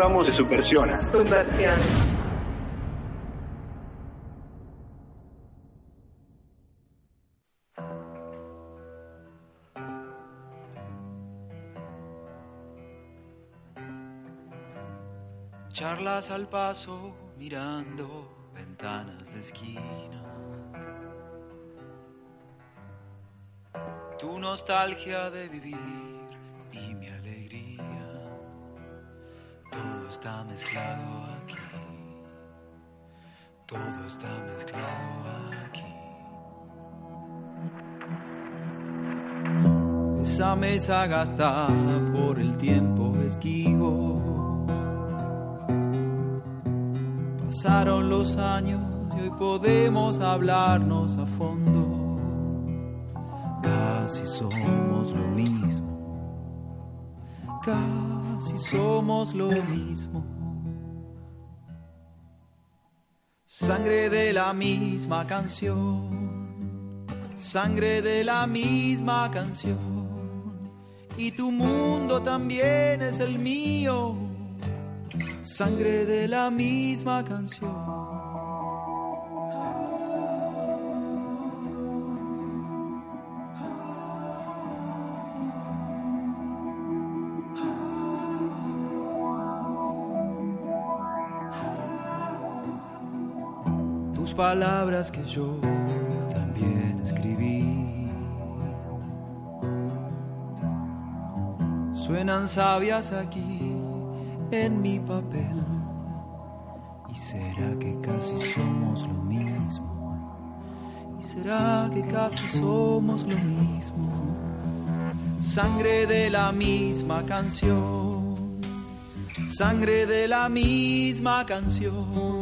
Ramos de Supersiona. Subversión. Charlas al paso mirando ventanas de esquina. Tu nostalgia de vivir está mezclado aquí. Todo está mezclado aquí. Esa mesa gastada por el tiempo esquivo. Pasaron los años y hoy podemos hablarnos a fondo. Casi somos lo mismo. Casi somos lo mismo. Sangre de la misma canción. Sangre de la misma canción. Y tu mundo también es el mío sangre de la misma canción. Palabras que yo también escribí suenan sabias aquí en mi papel. ¿Y será que casi somos lo mismo? ¿Y será que casi somos lo mismo? Sangre de la misma canción, sangre de la misma canción.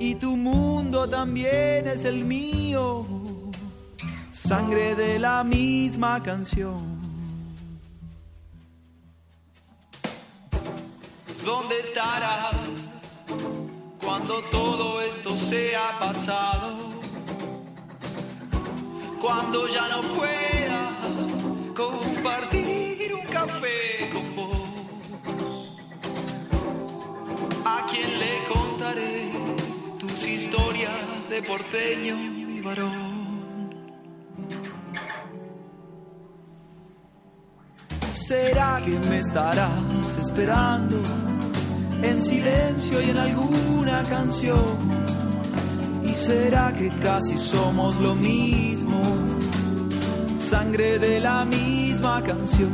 Y tu mundo también es el mío, sangre de la misma canción. ¿Dónde estarás cuando todo esto sea pasado? Cuando ya no pueda compartir un café con porteño y varón? ¿Será que me estarás esperando en silencio y en alguna canción? ¿Y será que casi somos lo mismo? Sangre de la misma canción,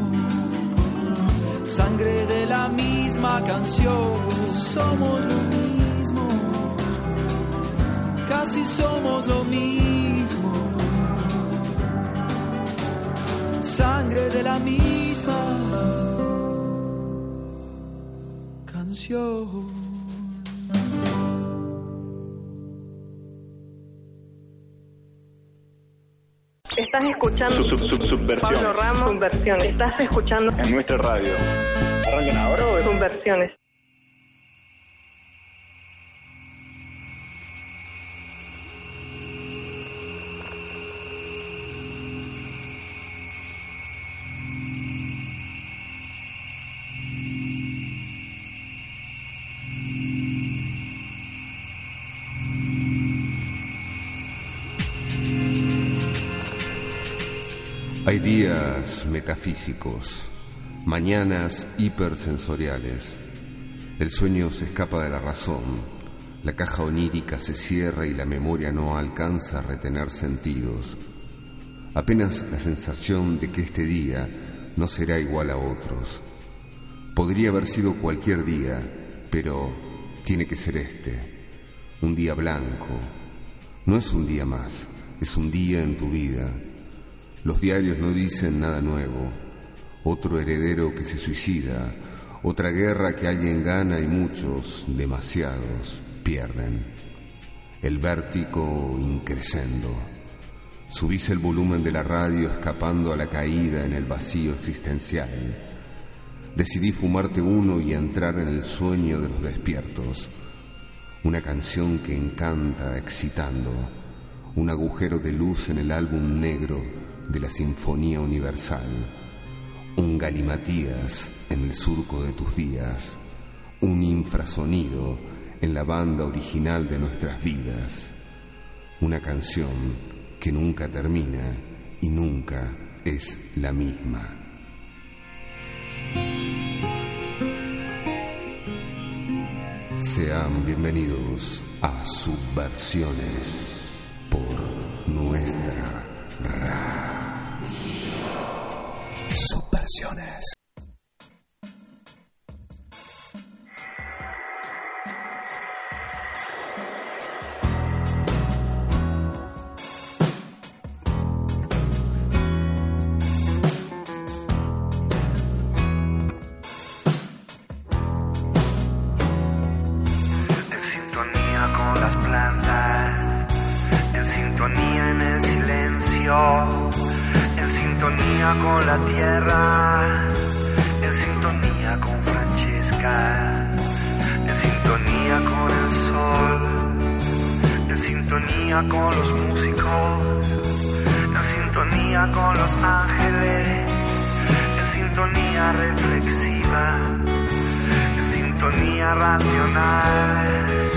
sangre de la misma canción, somos lo mismo, casi somos lo mismo. Sangre de la misma canción. Estás escuchando sub, sub, sub. Pablo Ramos, subversiones. Estás escuchando en nuestra radio. ¿Arrancan ahora o subversiones? Hay días metafísicos, mañanas hipersensoriales. El sueño se escapa de la razón, la caja onírica se cierra y la memoria no alcanza a retener sentidos. Apenas la sensación de que este día no será igual a otros. Podría haber sido cualquier día, pero tiene que ser este. Un día blanco. No es un día más, es un día en tu vida. Los diarios no dicen nada nuevo. Otro heredero que se suicida, otra guerra que alguien gana y muchos, demasiados, pierden. El vértigo increscendo. Subís el volumen de la radio escapando a la caída en el vacío existencial. Decidí fumarte uno y entrar en el sueño de los despiertos. Una canción que encanta excitando. Un agujero de luz en el álbum negro de la Sinfonía Universal. Un galimatías en el surco de tus días. Un infrasonido en la banda original de nuestras vidas. Una canción que nunca termina y nunca es la misma. Sean bienvenidos a Subversiones por nuestra radio. En sintonía con las plantas, en sintonía en el silencio, en sintonía con la tierra, en sintonía con Francesca, en sintonía con el sol, en sintonía con los músicos, en sintonía con los ángeles, en sintonía reflexiva sintonía racional,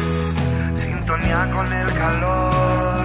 sintonía con el calor.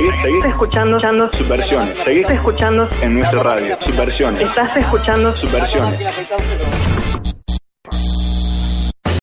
Seguís, seguís escuchando, escuchando subversiones. Seguís escuchando, en nuestra radio. Subversiones. estás escuchando Subversiones.